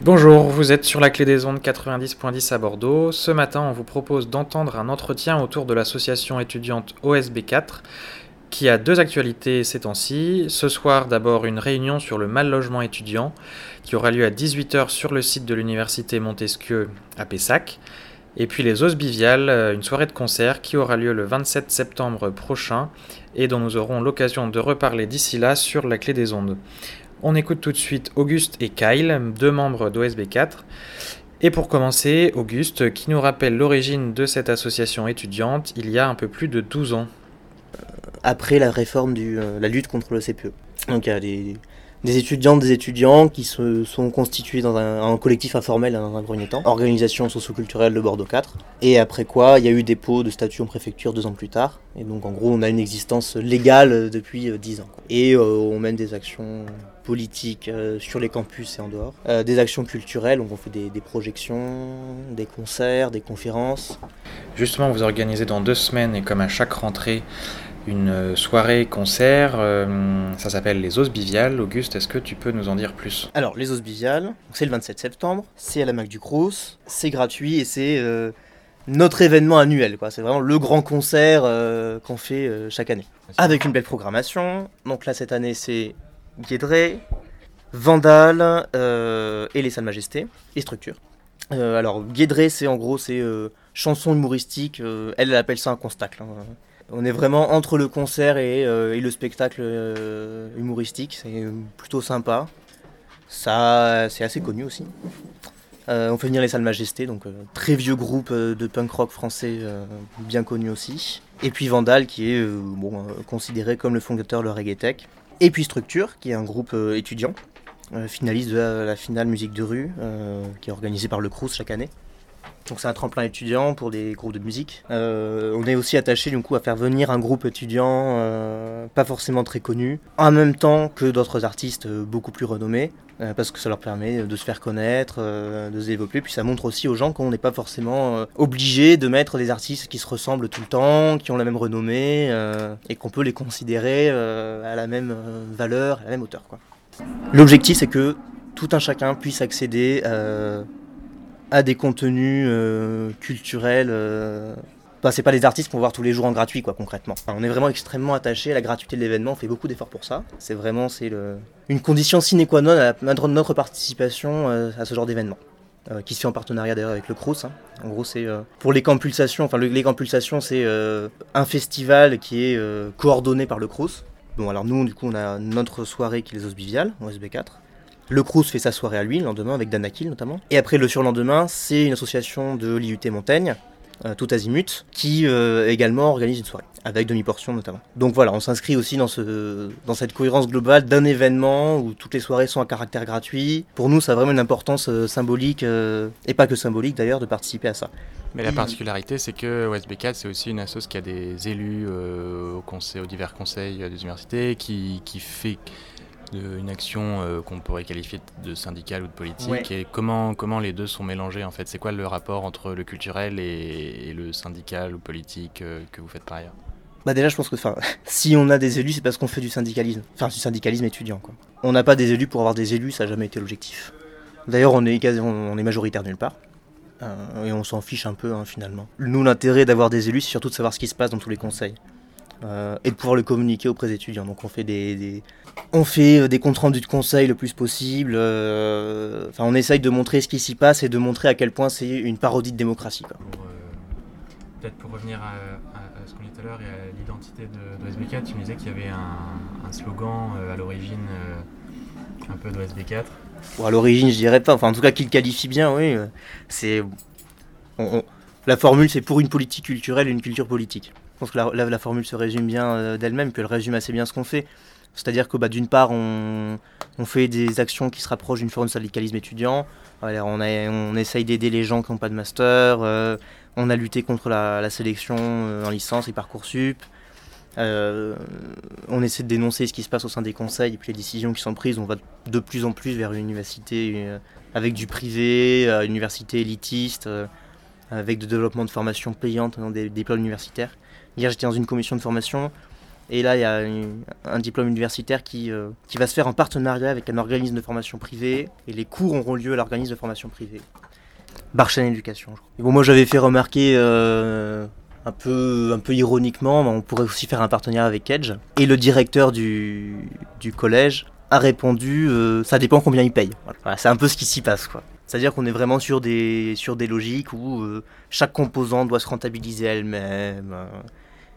Bonjour, vous êtes sur la clé des ondes 90.10 à Bordeaux. Ce matin, on vous propose d'entendre un entretien autour de l'association étudiante OSB4 qui a deux actualités ces temps-ci. Ce soir, d'abord, une réunion sur le mal logement étudiant qui aura lieu à 18h sur le site de l'université Montesquieu à Pessac. Et puis les Os Biviales, une soirée de concert qui aura lieu le 27 septembre prochain et dont nous aurons l'occasion de reparler d'ici là sur la clé des ondes. On écoute tout de suite Auguste et Kyle, deux membres d'OSB4. Et pour commencer, Auguste, qui nous rappelle l'origine de cette association étudiante il y a un peu plus de 12 ans. Après la réforme de euh, la lutte contre le CPE. Donc il y a des, des étudiantes, des étudiants qui se sont constitués dans un, collectif informel dans un premier temps, organisation socioculturelle de Bordeaux 4. Et après quoi, il y a eu dépôt de statut en préfecture deux ans plus tard. Et donc en gros, on a une existence légale depuis euh, dix ans. Et euh, on mène des actions politiques euh, sur les campus et en dehors. des actions culturelles, donc on fait des, des, projections, des concerts, des conférences. Justement, vous organisez dans deux semaines, et comme à chaque rentrée, une soirée concert. Euh, ça s'appelle les Os Biviales. Auguste, est-ce que tu peux nous en dire plus? Alors, les Os Biviales, c'est le 27 septembre, c'est à la Mac du Crous, c'est gratuit et c'est euh, notre événement annuel. C'est vraiment le grand concert euh, qu'on fait chaque année. Avec une belle programmation. Donc là, cette année, c'est Guédré, Vandal et les Salles Majestés et Structure. alors, Guédré, c'est en gros, c'est chanson humoristique. elle, elle appelle ça un constacle. Hein. On est vraiment entre le concert et, euh, le spectacle euh, humoristique. C'est plutôt sympa. Ça, c'est assez connu aussi. Euh, on fait venir les Salles Majestés, donc très vieux groupe de punk rock français bien connu aussi. Et puis Vandal, qui est considéré comme le fondateur de Reggae Tech. Et puis Structure, qui est un groupe étudiant, finaliste de la, la, finale musique de rue, qui est organisée par le Crous chaque année. Donc c'est un tremplin étudiant pour des groupes de musique. Euh, on est aussi attaché du coup à faire venir un groupe étudiant euh, pas forcément très connu, en même temps que d'autres artistes euh, beaucoup plus renommés, parce que ça leur permet de se faire connaître, de se développer, puis ça montre aussi aux gens qu'on n'est pas forcément obligé de mettre des artistes qui se ressemblent tout le temps, qui ont la même renommée, et qu'on peut les considérer à la même valeur, à la même hauteur. L'objectif c'est que tout un chacun puisse accéder à des contenus euh, culturels. Euh... c'est pas les artistes qu'on va voir tous les jours en gratuit, quoi, concrètement. on est vraiment extrêmement attaché à la gratuité de l'événement, on fait beaucoup d'efforts pour ça. C'est vraiment c'est le... une condition sine qua non à notre participation euh, à ce genre d'événement. Qui se fait en partenariat d'ailleurs avec le Crous. Hein. En gros, c'est pour les Campulsations, enfin les Campulsations, c'est un festival qui est coordonné par le Crous. Bon, alors nous, du coup, on a notre soirée qui est les Osbiviales, en SB4. Le Crous fait sa soirée à lui le lendemain avec Danakil notamment. Et après le surlendemain, c'est une association de l'IUT Montaigne, euh, tout azimut, qui euh, également organise une soirée, avec demi-portion notamment. Donc voilà, on s'inscrit aussi dans, ce, dans cette cohérence globale d'un événement où toutes les soirées sont à caractère gratuit. Pour nous, ça a vraiment une importance euh, symbolique, et pas que symbolique d'ailleurs, de participer à ça. Mais la particularité, c'est que OSB4, c'est aussi une association qui a des élus au conseil, aux divers conseils des universités, qui, qui fait une action euh, qu'on pourrait qualifier de syndicale ou de politique et comment, comment les deux sont mélangés en fait? C'est quoi le rapport entre le culturel et, le syndical ou politique euh, que vous faites par ailleurs? Bah déjà je pense que si on a des élus c'est parce qu'on fait du syndicalisme, enfin du syndicalisme étudiant quoi. On n'a pas des élus pour avoir des élus, ça n'a jamais été l'objectif. D'ailleurs on est, on est majoritaire nulle part. Euh, et on s'en fiche un peu hein, finalement. Nous l'intérêt d'avoir des élus c'est surtout de savoir ce qui se passe dans tous les conseils. Euh, et de pouvoir le communiquer auprès des étudiants. Donc on fait des, on fait euh, des comptes rendus de conseil le plus possible. Euh, enfin, on essaye de montrer ce qui s'y passe et de montrer à quel point c'est une parodie de démocratie. Peut-être pour revenir à, ce qu'on dit tout à l'heure et à l'identité de, de, SB4, tu me disais qu'il y avait un, slogan à l'origine un peu de SB4. Bon, à l'origine, je dirais pas. Enfin, en tout cas, qu'il qualifie bien, oui. C'est la formule, c'est pour une politique culturelle et une culture politique. Pense que la, formule se résume bien euh, d'elle-même, qu'elle résume assez bien ce qu'on fait. C'est-à-dire que bah, d'une part, on, fait des actions qui se rapprochent d'une forme de syndicalisme étudiant. on, essaye d'aider les gens qui n'ont pas de master. Euh, on a lutté contre la, sélection euh, en licence et Parcoursup. on essaie de dénoncer ce qui se passe au sein des conseils et puis les décisions qui sont prises. On va de plus en plus vers une université avec du privé, une université élitiste, avec du développement de formation payante dans des, plans universitaires. Hier, j'étais dans une commission de formation Et là, il y a un diplôme universitaire qui, qui va se faire en partenariat avec un organisme de formation privée. Et les cours auront lieu à l'organisme de formation privée. Barchaine Éducation, je crois. bon, moi, j'avais fait remarquer un peu, un peu ironiquement, on pourrait aussi faire un partenariat avec Edge. Et le directeur du, du collège a répondu euh, ça dépend combien il paye. C'est un peu ce qui s'y passe. quoi. C'est-à-dire qu'on est vraiment sur des, sur des logiques où euh, chaque composante doit se rentabiliser elle-même.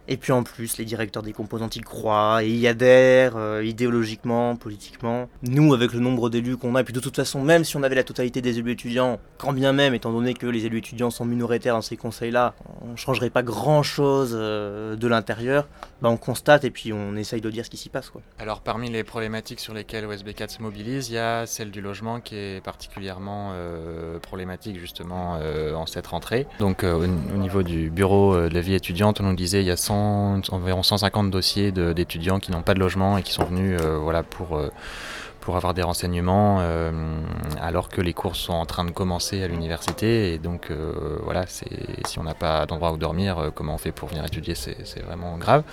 Et puis en plus, les directeurs des composantes y croient et y adhèrent euh, idéologiquement, politiquement. Nous, avec le nombre d'élus qu'on a, et puis de toute façon, même si on avait la totalité des élus étudiants, quand bien même, étant donné que les élus étudiants sont minoritaires dans ces conseils-là, on ne changerait pas grand-chose euh, de l'intérieur, bah, on constate et puis on essaye de dire ce qui s'y passe. Alors parmi les problématiques sur lesquelles OSB4 se mobilise, il y a celle du logement qui est particulièrement euh, problématique justement en cette rentrée. Donc au, niveau du bureau de la vie étudiante, on nous disait il y a 100 environ 150 dossiers d'étudiants qui n'ont pas de logement et qui sont venus euh, voilà, pour, euh, pour avoir des renseignements euh, alors que les cours sont en train de commencer à l'université. Et donc voilà, si on n'a pas d'endroit où dormir, comment on fait pour venir étudier, c'est vraiment grave.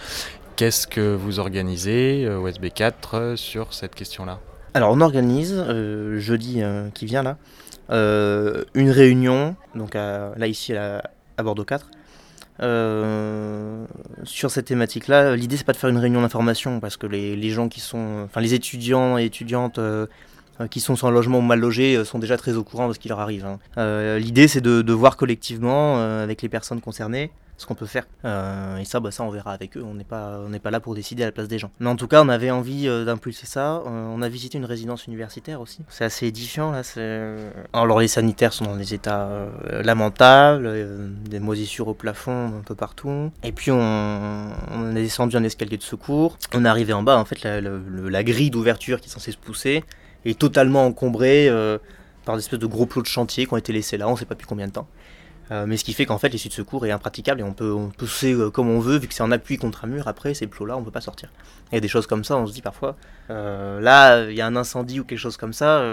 Qu'est-ce que vous organisez au SB4 sur cette question-là? Alors on organise jeudi qui vient là une réunion, donc là ici à Bordeaux 4, euh, sur cette thématique-là, l'idée c'est pas de faire une réunion d'information parce que les, gens qui sont, enfin les étudiants et étudiantes euh, qui sont sans logement ou mal logés euh, sont déjà très au courant de ce qui leur arrive. Hein. l'idée c'est de, voir collectivement avec les personnes concernées ce qu'on peut faire. Euh, et ça, bah, ça, on verra avec eux. On n'est pas, pas là pour décider à la place des gens. Mais en tout cas, on avait envie euh, d'impulser ça. Euh, on a visité une résidence universitaire aussi. C'est assez édifiant là. Alors les sanitaires sont dans des états lamentables, des moisissures au plafond un peu partout. Et puis on, on est descendu un escalier de secours. On est arrivé en bas. En fait, la, la grille d'ouverture qui est censée se pousser est totalement encombrée par des espèces de gros plots de chantier qui ont été laissés là. On ne sait pas depuis combien de temps. Euh, mais ce qui fait qu'en fait l'issue de secours est impraticable et on peut, on pousser euh, comme on veut, vu que c'est en appui contre un mur, après ces plots-là on peut pas sortir. Il y a des choses comme ça, on se dit parfois, euh, là il y a un incendie ou quelque chose comme ça,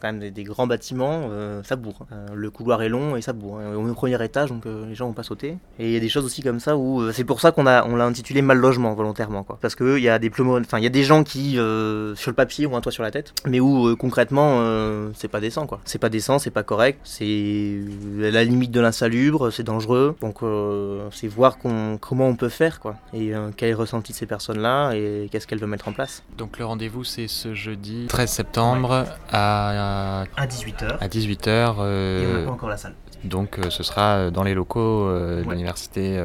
quand même des, grands bâtiments, ça bourre. le couloir est long et ça bourre. On est au premier étage donc les gens vont pas sauter. Et il y a des choses aussi comme ça où c'est pour ça qu'on a, on l'a intitulé mal logement volontairement quoi. Parce qu'il y a des enfin il y a des gens qui sur le papier ont un toit sur la tête, mais où concrètement c'est pas décent quoi. C'est pas décent, c'est pas correct, c'est la limite de l'insalubre, c'est dangereux. Donc euh, c'est voir comment on peut faire quoi. Et euh, quel est le ressenti de ces personnes-là et qu'est-ce qu'elles veulent mettre en place. Donc le rendez-vous c'est ce jeudi 13 septembre à, à 18h. À 18h. Euh, et on n'a pas encore la salle. Donc ce sera dans les locaux de l'université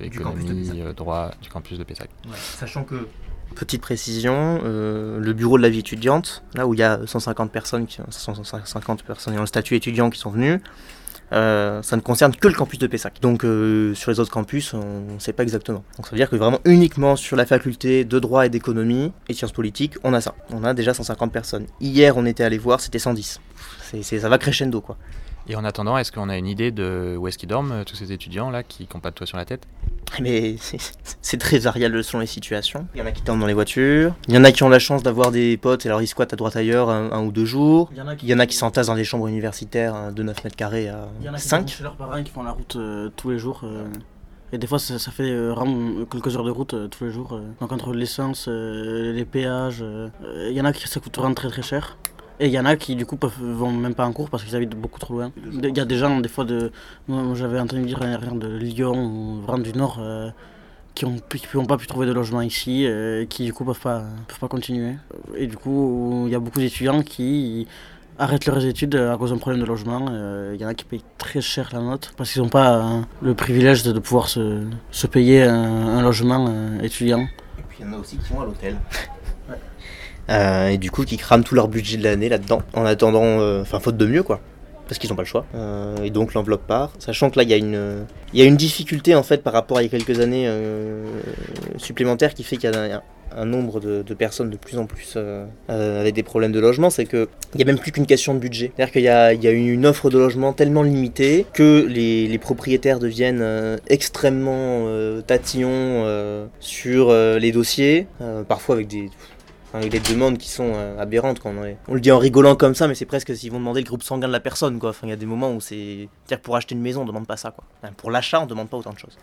économie, droit du campus de Pessac. Sachant que Petite précision, le bureau de la vie étudiante, là où il y a 150 personnes, 150 personnes en statut étudiant qui sont venues, euh, ça ne concerne que le campus de Pessac. Donc euh, sur les autres campus, on ne sait pas exactement. Donc ça veut dire que vraiment uniquement sur la faculté de droit et d'économie et sciences politiques, on a ça. On a déjà 150 personnes. Hier, on était allé voir, c'était 110. C'est, ça va crescendo quoi. Et en attendant, est-ce qu'on a une idée de où est-ce qu'ils dorment, euh, tous ces étudiants là qui n'ont pas de toit sur la tête? Mais c'est très variable selon les situations. Il y en a qui dorment dans les voitures, il y en a qui ont la chance d'avoir des potes et alors ils squattent à droite ailleurs un, ou deux jours. Il y en a qui, s'entassent dans des chambres universitaires hein, de 9 mètres carrés à 5. Il y en a qui 5. chez leurs parents qui font la route euh, tous les jours. Euh. Et des fois, ça, fait vraiment quelques heures de route tous les jours. Donc, entre l'essence, les péages, il y en a qui ça coûte vraiment très très cher. Et il y en a qui du coup peuvent, vont même pas en cours parce qu'ils habitent beaucoup trop loin. Il y a des gens des fois de... Moi j'avais entendu dire rien de Lyon ou vraiment du Nord euh, qui n'ont ont pas pu trouver de logement ici, euh, qui du coup peuvent pas, peuvent pas continuer. Et du coup il y a beaucoup d'étudiants qui arrêtent leurs études à cause d'un problème de logement. Euh, il y en a qui payent très cher la note parce qu'ils n'ont pas le privilège de, pouvoir se, se payer un, un logement étudiant. Et puis il y en a aussi qui vont à l'hôtel. Euh, et du coup qui crament tout leur budget de l'année là-dedans, en attendant, euh, enfin faute de mieux quoi, parce qu'ils n'ont pas le choix. Euh, et donc l'enveloppe part, sachant que là il y, a une, y a une difficulté en fait par rapport à il y a quelques années supplémentaires qui fait qu'il y a un, nombre de, personnes de plus en plus avec des problèmes de logement, c'est qu'il n'y a même plus qu'une question de budget. C'est-à-dire qu'il y a, y a, une offre de logement tellement limitée que les, les propriétaires deviennent extrêmement tatillons sur les dossiers, parfois avec des avec des demandes qui sont euh, aberrantes. Quand on, on, le dit en rigolant comme ça, mais c'est presque s'ils vont demander le groupe sanguin de la personne. Quoi. Enfin, il y a des moments où c'est. dire pour acheter une maison, on demande pas ça. Quoi. pour l'achat, on demande pas autant de choses.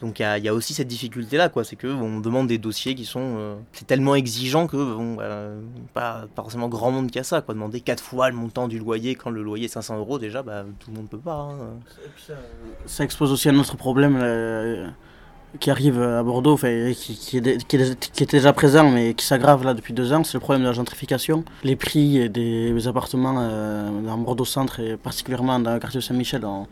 Donc il y a, il y a aussi cette difficulté-là, quoi. C'est qu'on demande des dossiers qui sont euh, c'est tellement exigeant que bon, bah, pas, pas forcément grand monde qui a ça, quoi. Demander quatre fois le montant du loyer quand le loyer est 500 euros, déjà, bah, tout le monde peut pas. hein. Ça expose aussi un autre problème euh, qui arrive à Bordeaux, qui, qui, est qui est- qui était déjà présent mais qui s'aggrave là depuis deux ans, c'est le problème de la gentrification. Les prix des appartements euh, dans Bordeaux Centre et particulièrement dans le quartier Saint-Michel ont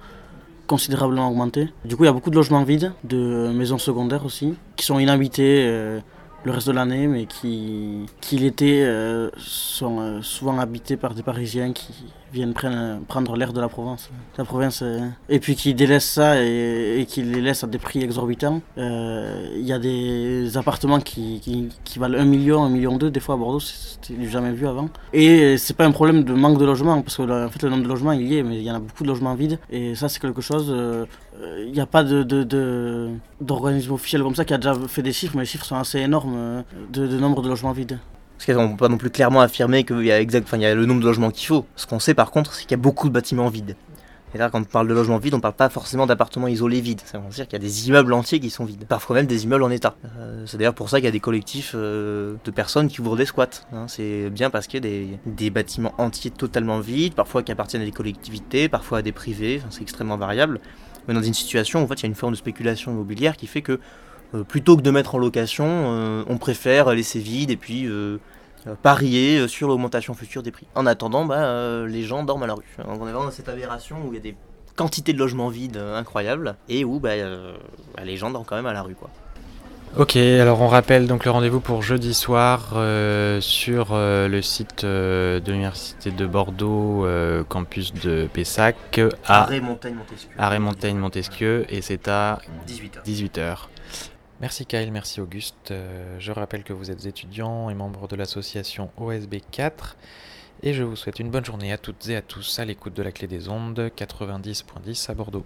considérablement augmenté. Du coup, il y a beaucoup de logements vides, de maisons secondaires aussi, qui sont inhabités euh, le reste de l'année, mais qui, qui l'été euh, sont souvent habités par des Parisiens qui viennent prendre, l'air de la Provence. La province, euh, et puis qui délaissent ça et, et qui les laissent à des prix exorbitants. Euh, Il y a des appartements qui, qui, valent 1 million, 1 million 2 des fois à Bordeaux, c'était jamais vu avant. Et c'est pas un problème de manque de logement, parce que en fait, le nombre de logements il y est, mais il y en a beaucoup de logements vides. Et ça, c'est quelque chose. euh, euh, Il n'y a pas de, d'organisme officiel comme ça qui a déjà fait des chiffres, mais les chiffres sont assez énormes euh, de nombre de logements vides. Parce qu'on ne peut pas non plus clairement affirmer qu'il y, a exact, le nombre de logements qu'il faut. Ce qu'on sait par contre, c'est qu'il y a beaucoup de bâtiments vides. Et là, quand on parle de logements vides, on parle pas forcément d'appartements isolés vides. Ça veut dire qu'il y a des immeubles entiers qui sont vides. Parfois même des immeubles en état. Euh, c'est d'ailleurs pour ça qu'il y a des collectifs euh, de personnes qui ouvrent des squats. hein. C'est bien parce qu'il y a des, bâtiments entiers totalement vides, parfois qui appartiennent à des collectivités, parfois à des privés. C'est extrêmement variable. Mais dans une situation où en fait, il y a une forme de spéculation immobilière qui fait que plutôt que de mettre en location, euh, on préfère laisser vide et puis euh, euh, parier euh, sur l'augmentation future des prix. En attendant, bah, euh, les gens dorment à la rue. Donc on est vraiment dans cette aberration où il y a des quantités de logements vides euh, incroyables et où bah, euh, bah, les gens dorment quand même à la rue. Quoi. Ok, alors on rappelle donc le rendez-vous pour jeudi soir euh, sur euh, le site euh, de l'Université de Bordeaux, euh, campus de Pessac, à Arrêt Montagne Montesquieu. Arrêt Montaigne Montesquieu, et c'est à 18h. 18h. Merci Kyle, merci Auguste. Euh, je rappelle que vous êtes étudiant et membre de l'association OSB 4 et je vous souhaite une bonne journée à toutes et à tous à l'écoute de la clé des ondes 90.10 à Bordeaux.